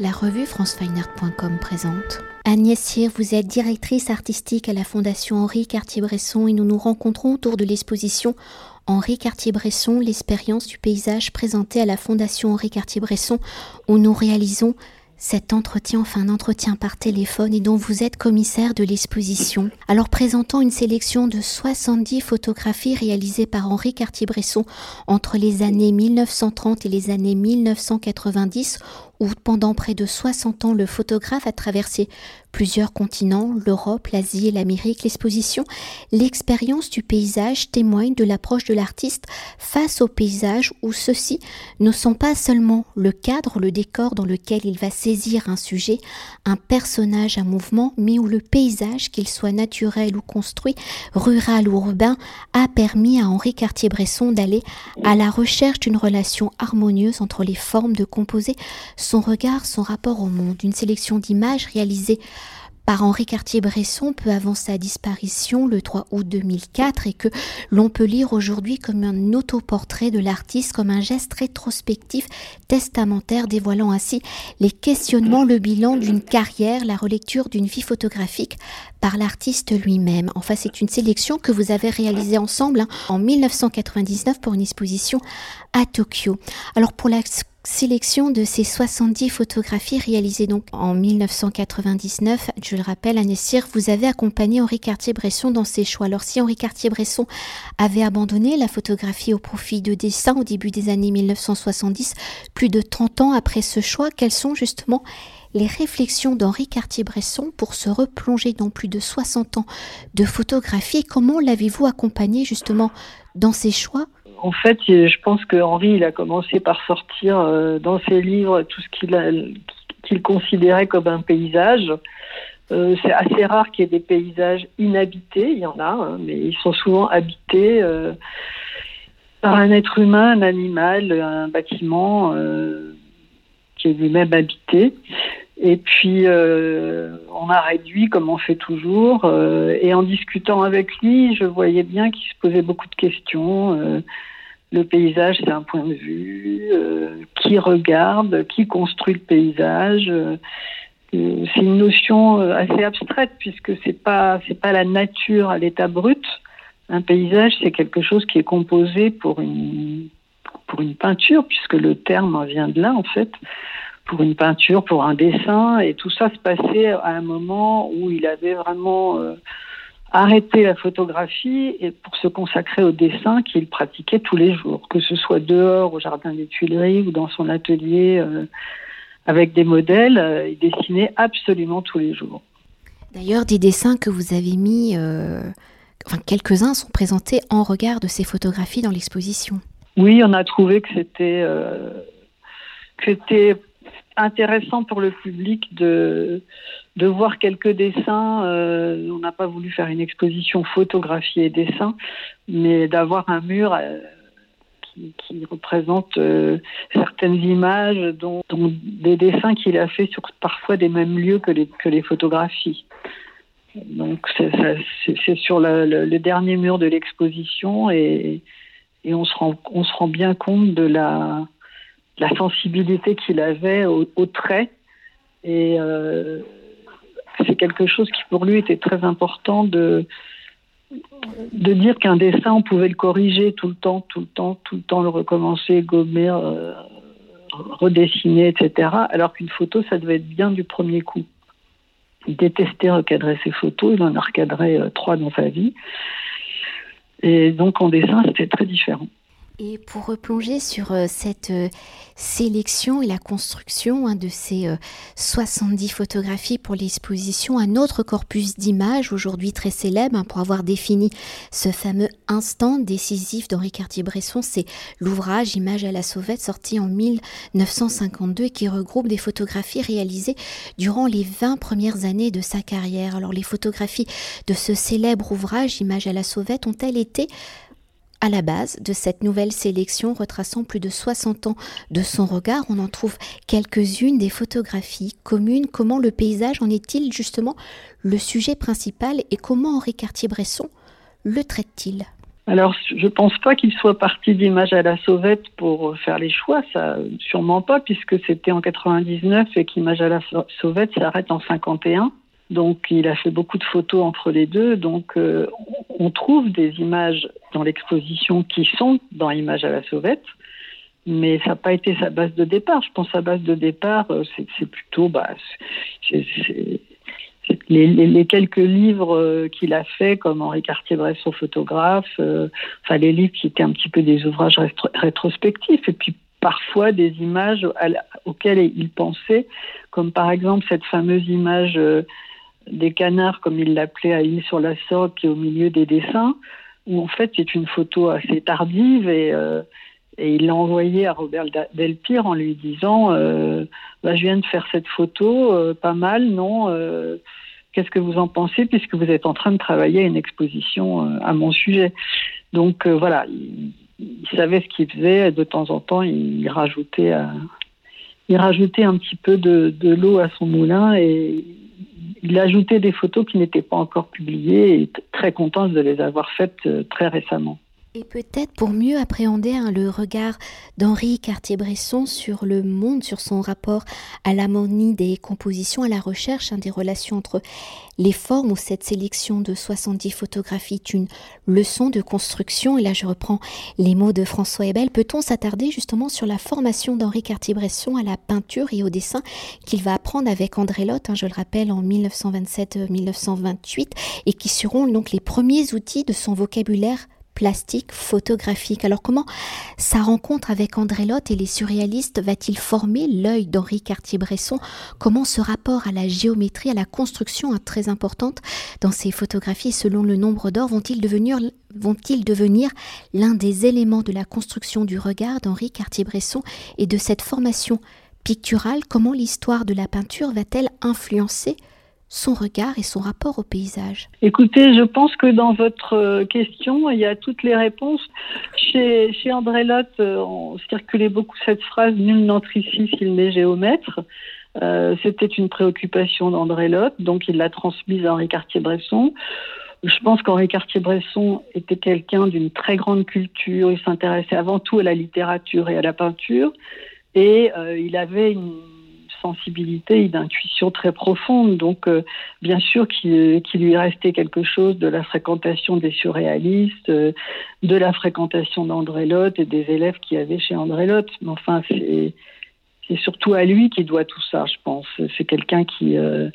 La revue francefineart.com présente. Agnès Cyr, vous êtes directrice artistique à la Fondation Henri Cartier-Bresson et nous nous rencontrons autour de l'exposition Henri Cartier-Bresson, l'expérience du paysage présentée à la Fondation Henri Cartier-Bresson où nous réalisons cet entretien, enfin un entretien par téléphone et dont vous êtes commissaire de l'exposition. Alors présentant une sélection de 70 photographies réalisées par Henri Cartier-Bresson entre les années 1930 et les années 1990 où pendant près de 60 ans le photographe a traversé plusieurs continents, l'Europe, l'Asie et l'Amérique, l'exposition, l'expérience du paysage témoigne de l'approche de l'artiste face au paysage où ceux-ci ne sont pas seulement le cadre, le décor dans lequel il va saisir un sujet, un personnage, un mouvement, mais où le paysage, qu'il soit naturel ou construit, rural ou urbain, a permis à Henri Cartier-Bresson d'aller à la recherche d'une relation harmonieuse entre les formes de composer son regard, son rapport au monde, une sélection d'images réalisées par Henri Cartier-Bresson peu avant sa disparition le 3 août 2004 et que l'on peut lire aujourd'hui comme un autoportrait de l'artiste, comme un geste rétrospectif testamentaire dévoilant ainsi les questionnements, le bilan d'une carrière, la relecture d'une vie photographique par l'artiste lui-même. Enfin, c'est une sélection que vous avez réalisée ensemble hein, en 1999 pour une exposition à Tokyo. Alors pour la sélection de ces 70 photographies réalisées donc en 1999. Je le rappelle, Anne vous avez accompagné Henri Cartier-Bresson dans ses choix. Alors si Henri Cartier-Bresson avait abandonné la photographie au profit de dessin au début des années 1970, plus de 30 ans après ce choix, quelles sont justement les réflexions d'Henri Cartier-Bresson pour se replonger dans plus de 60 ans de photographie? Comment l'avez-vous accompagné justement dans ses choix? En fait, je pense que Henri, il a commencé par sortir euh, dans ses livres tout ce qu'il considérait comme un paysage. Euh, c'est assez rare qu'il y ait des paysages inhabités, il y en a, hein, mais ils sont souvent habités euh, par un être humain, un animal, un bâtiment qui est lui-même habité. Et puis, on a réduit comme on fait toujours. et en discutant avec lui, je voyais bien qu'il se posait beaucoup de questions le paysage, c'est un point de vue. Euh, qui regarde, qui construit le paysage euh, euh, C'est une notion assez abstraite puisque c'est pas pas la nature à l'état brut. Un paysage, c'est quelque chose qui est composé pour une pour une peinture puisque le terme vient de là en fait. Pour une peinture, pour un dessin, et tout ça se passait à un moment où il avait vraiment arrêter la photographie et pour se consacrer au dessin qu'il pratiquait tous les jours, que ce soit dehors au jardin des Tuileries ou dans son atelier euh, avec des modèles, euh, il dessinait absolument tous les jours. D'ailleurs, des dessins que vous avez mis, euh, enfin quelques-uns sont présentés en regard de ces photographies dans l'exposition. Oui, on a trouvé que c'était que c'était intéressant pour le public de, de voir quelques dessins. Euh, on n'a pas voulu faire une exposition photographie et dessin, mais d'avoir un mur euh, qui, représente euh, certaines images, dont, des dessins qu'il a fait sur parfois des mêmes lieux que les, que les photographies. Donc c'est sur le, dernier mur de l'exposition et, et on, se rend, on se rend bien compte de la la sensibilité qu'il avait au, trait. Et euh, c'est quelque chose qui pour lui était très important de, de dire qu'un dessin, on pouvait le corriger tout le temps, tout le temps, tout le temps, le recommencer, gommer, euh, redessiner, etc. Alors qu'une photo, ça devait être bien du premier coup. Il détestait recadrer ses photos, il en a recadré euh, trois dans sa vie. Et donc en dessin, c'était très différent. Et pour replonger sur euh, cette euh, sélection et la construction hein, de ces 70 euh, photographies pour l'exposition, un autre corpus d'images aujourd'hui très célèbre hein, pour avoir défini ce fameux instant décisif d'Henri Cartier-Bresson, c'est l'ouvrage Images à la sauvette sorti en 1952 et qui regroupe des photographies réalisées durant les 20 premières années de sa carrière. Alors les photographies de ce célèbre ouvrage Images à la sauvette ont-elles été à la base de cette nouvelle sélection retraçant plus de 60 ans de son regard, on en trouve quelques-unes des photographies communes. Comment le paysage en est-il justement le sujet principal et comment Henri Cartier-Bresson le traite-t-il? Alors, je pense pas qu'il soit parti d'Image à la Sauvette pour faire les choix, ça, sûrement pas, puisque c'était en 99 et qu'Image à la Sauvette s'arrête en 51. Donc, il a fait beaucoup de photos entre les deux. Donc, euh, on trouve des images dans l'exposition qui sont dans Image à la Sauvette, mais ça n'a pas été sa base de départ. Je pense que sa base de départ, euh, c'est plutôt, bah, les, quelques livres euh, qu'il a fait, comme Henri Cartier-Bresson photographe, euh, enfin les livres qui étaient un petit peu des ouvrages rétrospectifs, et puis parfois des images auxquelles il pensait, comme par exemple cette fameuse image des canards, comme il l'appelait à Île sur la qui est au milieu des dessins, où en fait c'est une photo assez tardive et et il l'a envoyé à Robert Delpire en lui disant bah, Je viens de faire cette photo, pas mal, non Qu'est-ce que vous en pensez puisque vous êtes en train de travailler à une exposition euh, à mon sujet Donc euh, voilà, il, savait ce qu'il faisait. Et de temps en temps, il rajoutait, euh, il rajoutait un petit peu de, de l'eau à son moulin et il ajoutait des photos qui n'étaient pas encore publiées et très content de les avoir faites très récemment. Et peut-être pour mieux appréhender hein, le regard d'Henri Cartier-Bresson sur le monde, sur son rapport à l'harmonie des compositions, à la recherche hein, des relations entre les formes, où cette sélection de 70 photographies est une leçon de construction. Et là, je reprends les mots de François Ebel. Peut-on s'attarder justement sur la formation d'Henri Cartier-Bresson à la peinture et au dessin qu'il va apprendre avec André Lotte, hein, je le rappelle, en 1927-1928, et qui seront donc les premiers outils de son vocabulaire plastique photographique. Alors comment sa rencontre avec André Lotte et les surréalistes va-t-il former l'œil d'Henri Cartier-Bresson? Comment ce rapport à la géométrie, à la construction est très importante dans ces photographies selon le nombre d'or vont-ils devenir vont-ils devenir l'un des éléments de la construction du regard d'Henri Cartier-Bresson et de cette formation picturale? Comment l'histoire de la peinture va-t-elle influencer son regard et son rapport au paysage Écoutez, je pense que dans votre euh, question, il y a toutes les réponses. Chez, André Lotte, euh, on circulait beaucoup cette phrase Nul n'entre ici s'il n'est géomètre. Euh, C'était une préoccupation d'André Lotte, donc il l'a transmise à Henri Cartier-Bresson. Je pense qu'Henri Cartier-Bresson était quelqu'un d'une très grande culture. Il s'intéressait avant tout à la littérature et à la peinture. Et il avait une sensibilité et d'intuition très profonde. Donc, euh, bien sûr qu'il lui restait quelque chose de la fréquentation des surréalistes, euh, de la fréquentation d'André Lotte et des élèves qu'il y avait chez André Lotte. Mais enfin, c'est surtout à lui qui doit tout ça, je pense. C'est quelqu'un qui, euh,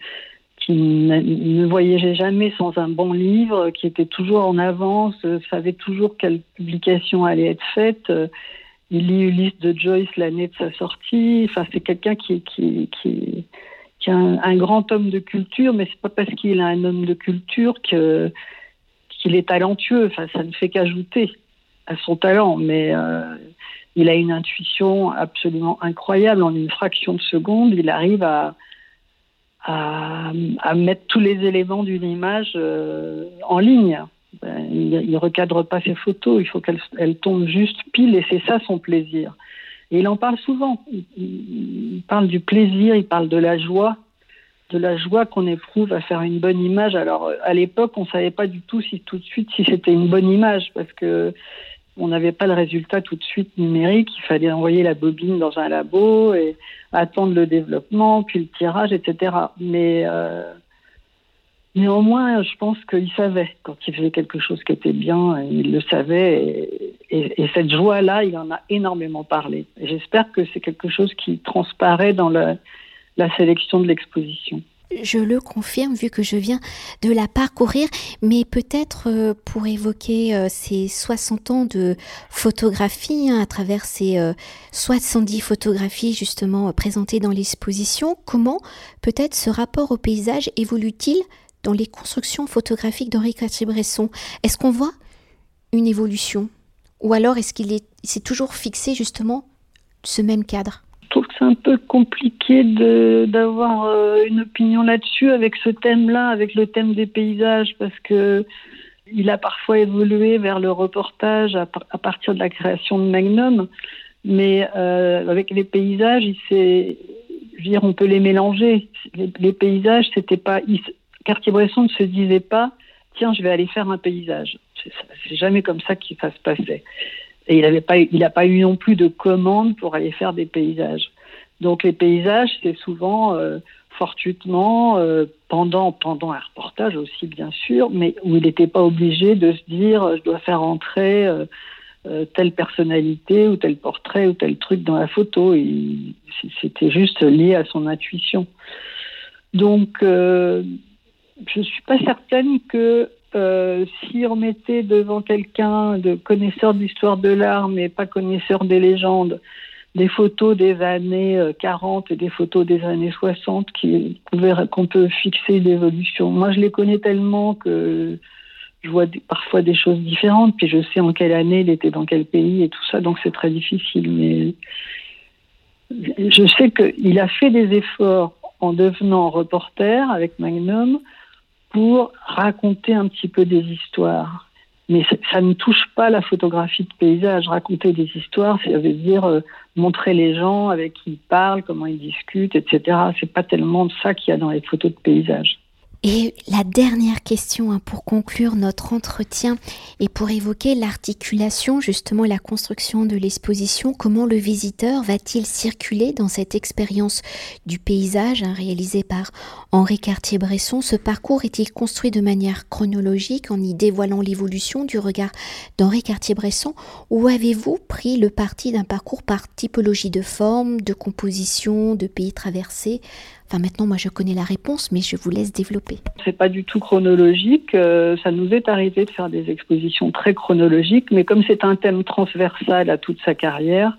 qui ne voyageait jamais sans un bon livre, qui était toujours en avance, savait toujours quelle publication allait être faite il lit Ulysse de Joyce l'année de sa sortie. Enfin, c'est quelqu'un qui, qui, qui, est un, grand homme de culture, mais c'est pas parce qu'il est un homme de culture que qu'il est talentueux. Enfin, ça ne fait qu'ajouter à son talent, mais euh, il a une intuition absolument incroyable. En une fraction de seconde, il arrive à, à, à mettre tous les éléments d'une image euh, en ligne. Ben, il ne recadre pas ses photos, il faut qu'elles tombent juste pile et c'est ça son plaisir. Et il en parle souvent. Il, parle du plaisir, il parle de la joie, de la joie qu'on éprouve à faire une bonne image. Alors à l'époque, on ne savait pas du tout si tout de suite si c'était une bonne image parce que on n'avait pas le résultat tout de suite numérique. Il fallait envoyer la bobine dans un labo et attendre le développement, puis le tirage, etc. Mais euh, Néanmoins, je pense qu'il savait quand il faisait quelque chose qui était bien, il le savait. Et, cette joie-là, il en a énormément parlé. J'espère que c'est quelque chose qui transparaît dans la, sélection de l'exposition. Je le confirme vu que je viens de la parcourir, mais peut-être euh, pour évoquer euh, ces 60 ans de photographie hein, à travers ces 70 euh, photographies justement présentées dans l'exposition, comment peut-être ce rapport au paysage évolue-t-il dans les constructions photographiques d'Henri Cartier-Bresson Est-ce qu'on voit une évolution? Ou alors est-ce qu'il est, s'est toujours fixé justement ce même cadre? Je trouve que c'est un peu compliqué d'avoir euh, une opinion là-dessus avec ce thème-là, avec le thème des paysages, parce que il a parfois évolué vers le reportage à, partir de la création de Magnum, mais euh, avec les paysages, il dire, on peut les mélanger. Les, les paysages, c'était pas, Cartier-Bresson ne se disait pas tiens, je vais aller faire un paysage. C'est jamais comme ça que ça se passait. Et il n'a pas, pas eu non plus de commande pour aller faire des paysages. Donc les paysages, c'est souvent euh, fortuitement euh, pendant, pendant un reportage aussi, bien sûr, mais où il n'était pas obligé de se dire je dois faire entrer euh, telle personnalité ou tel portrait ou tel truc dans la photo. C'était juste lié à son intuition. Donc, je ne suis pas certaine que euh, si on mettait devant quelqu'un de connaisseur de l'histoire de l'art, mais pas connaisseur des légendes, des photos des années 40 euh, et des photos des années 60 qu'on peut fixer l'évolution. Moi, je les connais tellement que je vois parfois des choses différentes, puis je sais en quelle année il était dans quel pays et tout ça, donc c'est très difficile. Mais je sais qu'il a fait des efforts en devenant reporter avec Magnum pour raconter un petit peu des histoires. Mais ça, ne touche pas la photographie de paysage. Raconter des histoires, ça veut dire euh, montrer les gens avec qui ils parlent, comment ils discutent, etc. C'est pas tellement ça qu'il y a dans les photos de paysage. Et la dernière question hein, pour conclure notre entretien et pour évoquer l'articulation, justement la construction de l'exposition, comment le visiteur va-t-il circuler dans cette expérience du paysage hein, réalisée par Henri Cartier-Bresson? Ce parcours est-il construit de manière chronologique en y dévoilant l'évolution du regard d'Henri Cartier-Bresson? Ou avez-vous pris le parti d'un parcours par typologie de forme, de composition, de pays traversés? Maintenant, moi, je connais la réponse, mais je vous laisse développer. C'est pas du tout chronologique. Euh, ça nous est arrivé de faire des expositions très chronologiques, mais comme c'est un thème transversal à toute sa carrière,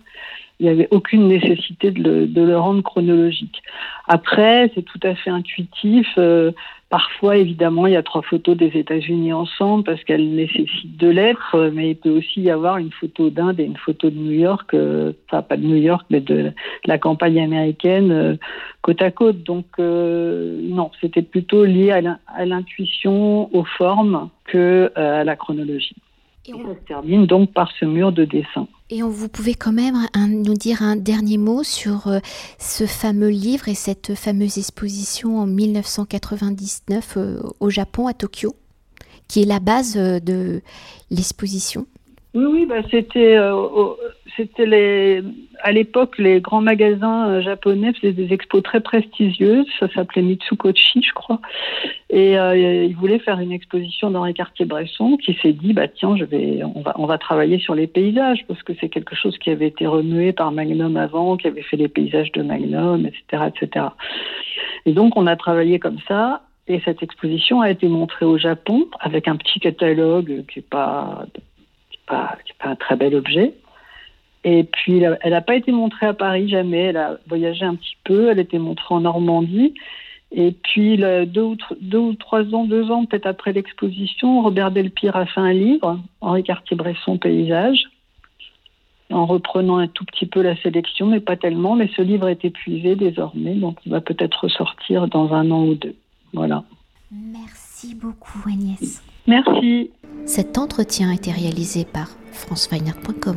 il n'y avait aucune nécessité de le, rendre chronologique. Après, c'est tout à fait intuitif. Euh, parfois, évidemment, il y a trois photos des États-Unis ensemble parce qu'elles nécessitent deux lettres, mais il peut aussi y avoir une photo d'Inde et une photo de New York, euh, enfin pas de New York, mais de, la campagne américaine euh, côte à côte. Donc non, c'était plutôt lié à l'intuition, aux formes que à la chronologie. Et on... Ça se termine donc par ce mur de dessin. Et vous pouvez quand même nous dire un dernier mot sur euh, ce fameux livre et cette fameuse exposition en 1999 euh, au Japon, à Tokyo, qui est la base euh, de l'exposition. Oui, oui, bah c'était, c'était les, à l'époque, les grands magasins euh, japonais faisaient des expos très prestigieuses. Ça s'appelait Mitsukochi, je crois. Et euh, ils voulaient faire une exposition d'Henri Cartier-Bresson qui s'est dit, bah tiens, on va, travailler sur les paysages parce que c'est quelque chose qui avait été remué par Magnum avant, qui avait fait les paysages de Magnum, etc., etc. Et donc, on a travaillé comme ça. Et cette exposition a été montrée au Japon avec un petit catalogue qui n'est pas un très bel objet. Et puis, elle n'a pas été montrée à Paris jamais. Elle a voyagé un petit peu. Elle a été montrée en Normandie. Et puis, deux, ou deux ou trois ans, deux ans peut-être après l'exposition, Robert Delpire a fait un livre, Henri Cartier-Bresson, Paysage, en reprenant un tout petit peu la sélection, mais pas tellement. Mais ce livre est épuisé désormais, donc il va peut-être ressortir dans un an ou deux. Voilà. Merci beaucoup, Agnès. Merci. Cet entretien a été réalisé par franceweiner.com.